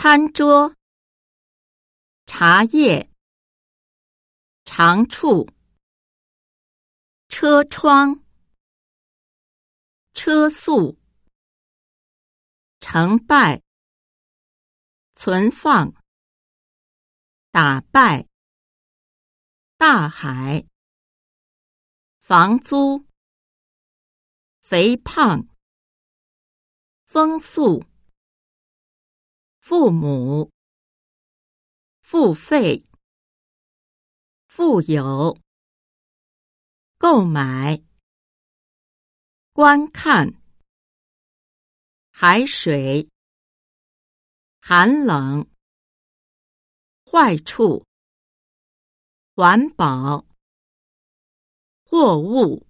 餐桌、茶叶、长处、车窗、车速、成败、存放、打败、大海、房租、肥胖、风速。父母、付费、富有、购买、观看、海水、寒冷、坏处、环保、货物、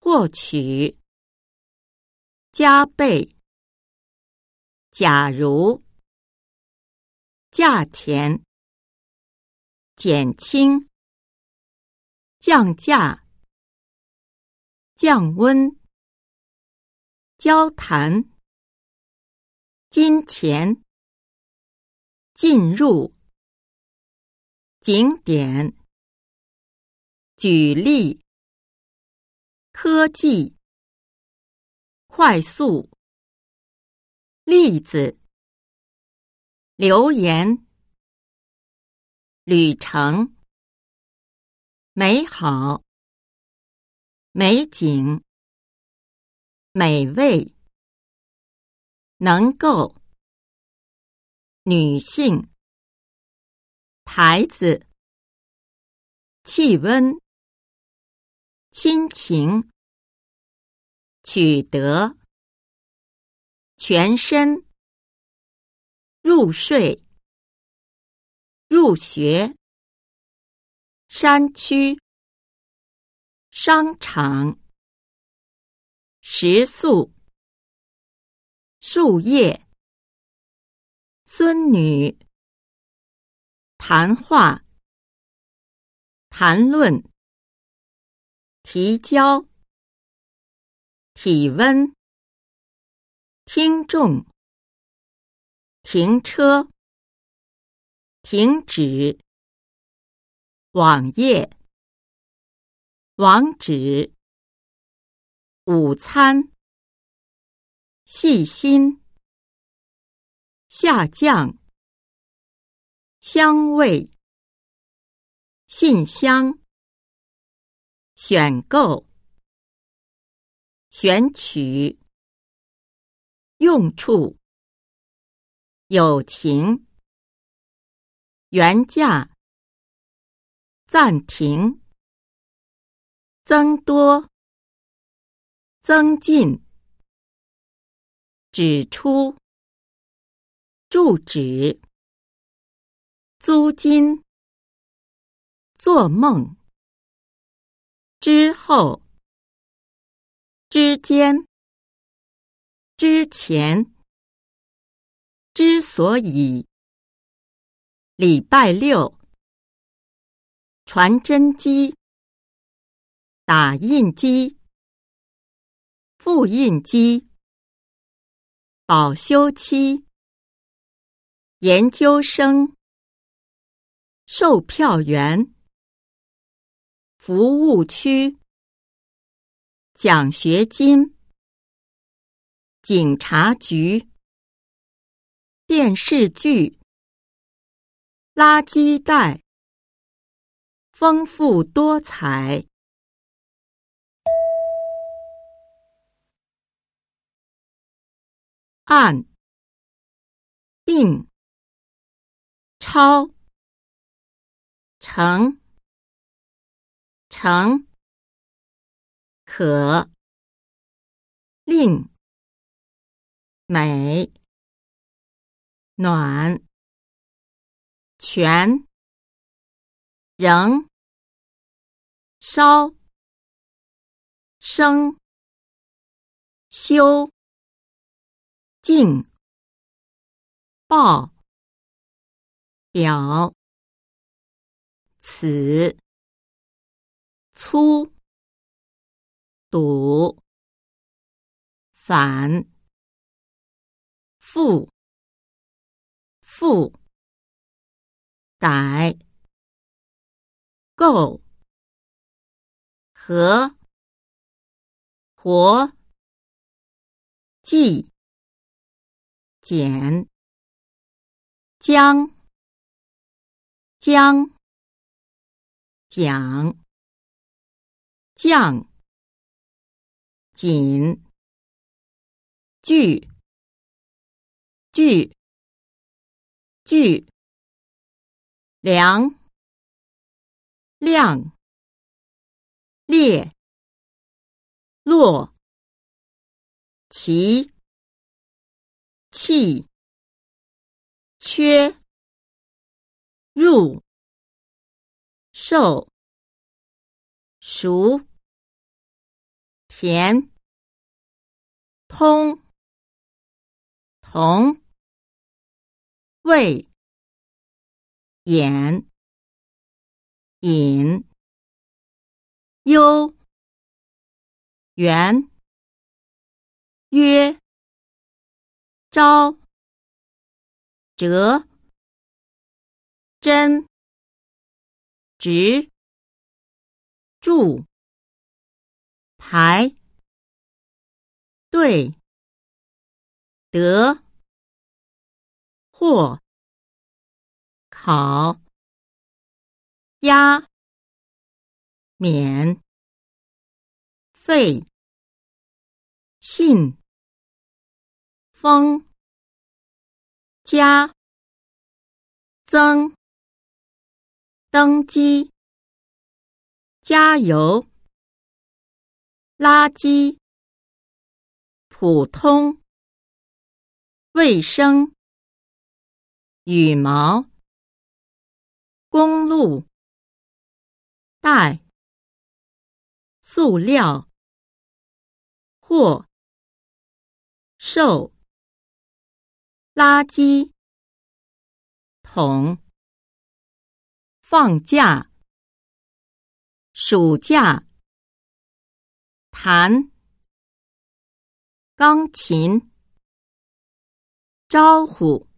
获取、加倍。假如，价钱，减轻，降价，降温，交谈，金钱，进入，景点，举例，科技，快速。例子：留言、旅程、美好、美景、美味、能够、女性、牌子、气温、亲情、取得。全身。入睡、入学、山区、商场、食宿、树叶、孙女、谈话、谈论、提交、体温。听众，停车，停止，网页，网址，午餐，细心，下降，香味，信箱，选购，选取。用处：友情、原价、暂停、增多、增进、指出、住址、租金、做梦、之后、之间。之前，之所以，礼拜六，传真机，打印机，复印机，保修期，研究生，售票员，服务区，奖学金。警察局、电视剧、垃圾袋，丰富多彩。按、并、超、成、成、可、令。美、暖、全、仍、烧、生、修、静、报、表、此、粗、堵、反。负复、改、构、和、活、计、减、将、将、讲、降、紧、聚。聚，聚，量，量，列，落，齐，气，缺，入，瘦，熟，甜，通。同胃眼引幽圆约招折真直柱排对。得，或，考，压，免，费，信，封，加，增，登机，加油，垃圾，普通。卫生、羽毛、公路、袋、塑料、货、兽、垃圾、桶、放假、暑假、弹、钢琴。招呼。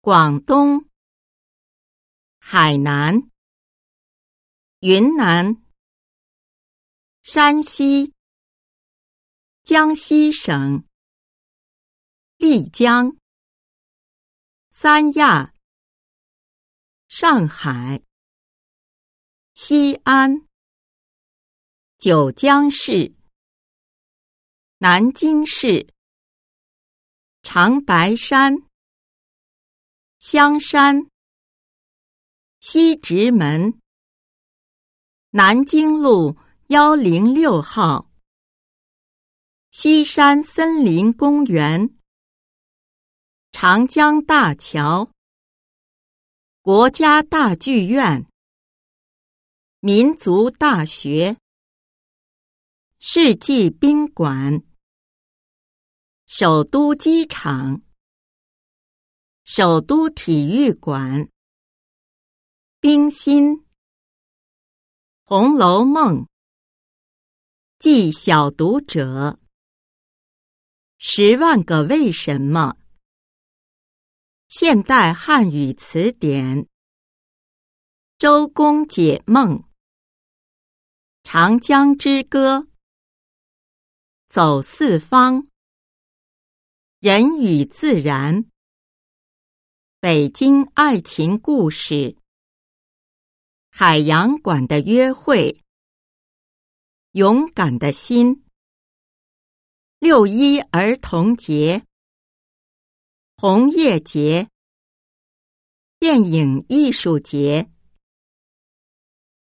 广东、海南、云南、山西、江西省、丽江、三亚、上海、西安。九江市、南京市、长白山、香山、西直门、南京路幺零六号、西山森林公园、长江大桥、国家大剧院、民族大学。世纪宾馆、首都机场、首都体育馆、冰心、《红楼梦》、记小读者、十万个为什么、现代汉语词典、周公解梦、长江之歌。走四方，人与自然，北京爱情故事，海洋馆的约会，勇敢的心，六一儿童节，红叶节，电影艺术节，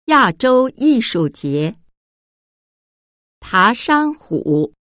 亚洲艺术节，爬山虎。